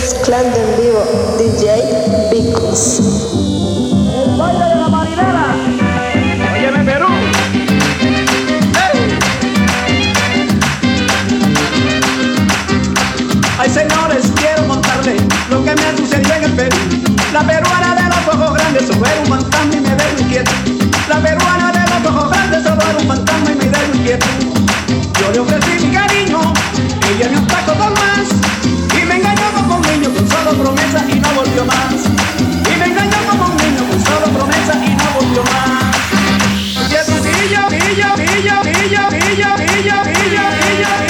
mezclando en vivo DJ Picos. El baile de la marinera. Óyeme Perú. ¡Hey! Ay señores, quiero contarles lo que me sucedió en el Perú. La peruana de los ojos grandes, solo era un fantasma y me dejó inquieto. La peruana de los ojos grandes, solo era un fantasma y me dejó inquieto. Yo le ofrecí mi cariño. ilha, ilha, ilha.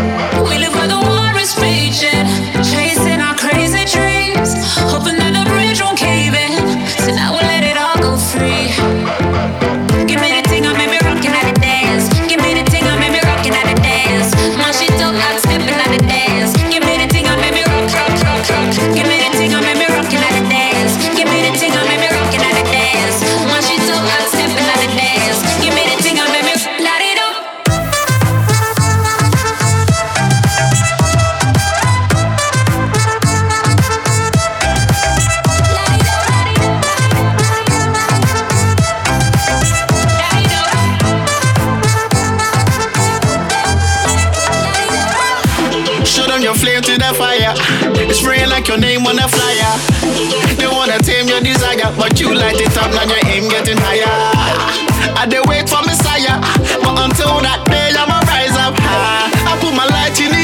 turn your flame to the fire. Spraying like your name on a flyer. They wanna tame your desire, but you light it up, now your aim getting higher. I they wait for Messiah, but until that day I'ma rise up high. I put my light in the